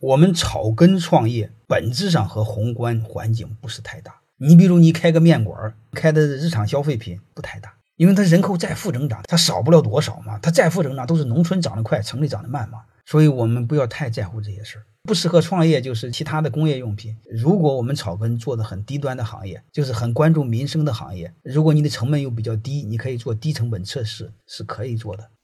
我们草根创业本质上和宏观环境不是太大。你比如你开个面馆，开的日常消费品不太大，因为它人口再负增长，它少不了多少嘛。它再负增长都是农村长得快，城里长得慢嘛。所以我们不要太在乎这些事儿。不适合创业就是其他的工业用品。如果我们草根做的很低端的行业，就是很关注民生的行业，如果你的成本又比较低，你可以做低成本测试，是可以做的。